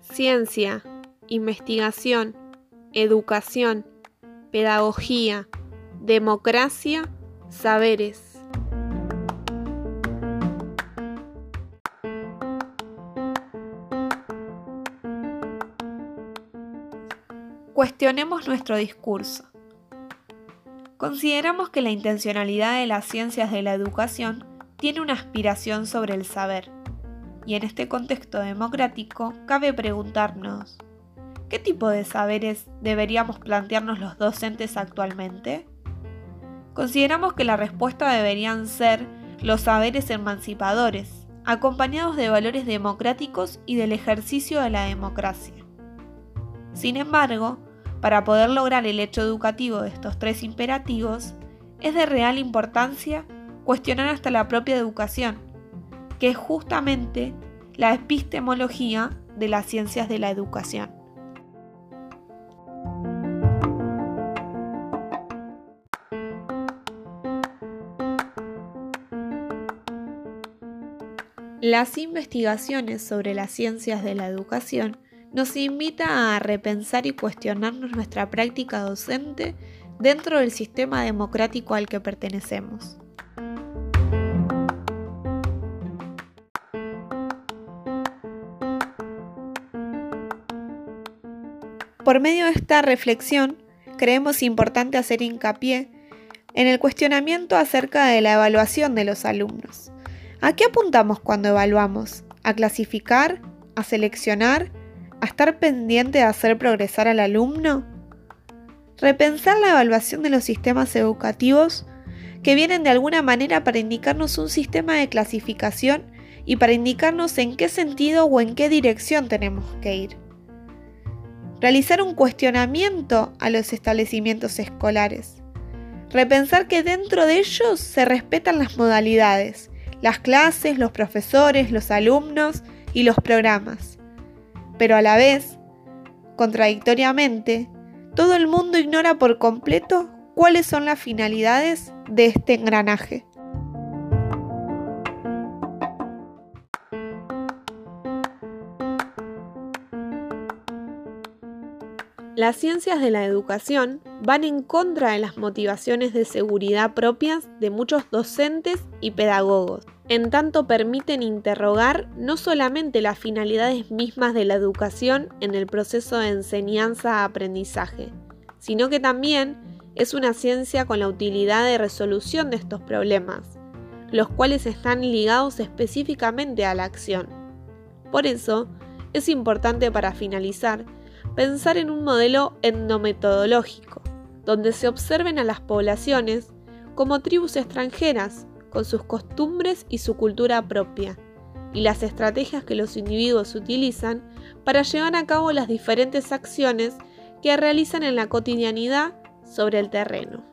Ciencia, investigación, educación, pedagogía, democracia, saberes. Cuestionemos nuestro discurso. Consideramos que la intencionalidad de las ciencias de la educación tiene una aspiración sobre el saber. Y en este contexto democrático cabe preguntarnos, ¿qué tipo de saberes deberíamos plantearnos los docentes actualmente? Consideramos que la respuesta deberían ser los saberes emancipadores, acompañados de valores democráticos y del ejercicio de la democracia. Sin embargo, para poder lograr el hecho educativo de estos tres imperativos, es de real importancia cuestionar hasta la propia educación, que es justamente la epistemología de las ciencias de la educación. Las investigaciones sobre las ciencias de la educación nos invita a repensar y cuestionarnos nuestra práctica docente dentro del sistema democrático al que pertenecemos. Por medio de esta reflexión, creemos importante hacer hincapié en el cuestionamiento acerca de la evaluación de los alumnos. ¿A qué apuntamos cuando evaluamos? ¿A clasificar? ¿A seleccionar? A estar pendiente de hacer progresar al alumno? Repensar la evaluación de los sistemas educativos que vienen de alguna manera para indicarnos un sistema de clasificación y para indicarnos en qué sentido o en qué dirección tenemos que ir. Realizar un cuestionamiento a los establecimientos escolares. Repensar que dentro de ellos se respetan las modalidades, las clases, los profesores, los alumnos y los programas pero a la vez, contradictoriamente, todo el mundo ignora por completo cuáles son las finalidades de este engranaje. Las ciencias de la educación van en contra de las motivaciones de seguridad propias de muchos docentes y pedagogos en tanto permiten interrogar no solamente las finalidades mismas de la educación en el proceso de enseñanza-aprendizaje, sino que también es una ciencia con la utilidad de resolución de estos problemas, los cuales están ligados específicamente a la acción. Por eso, es importante para finalizar pensar en un modelo endometodológico, donde se observen a las poblaciones como tribus extranjeras con sus costumbres y su cultura propia, y las estrategias que los individuos utilizan para llevar a cabo las diferentes acciones que realizan en la cotidianidad sobre el terreno.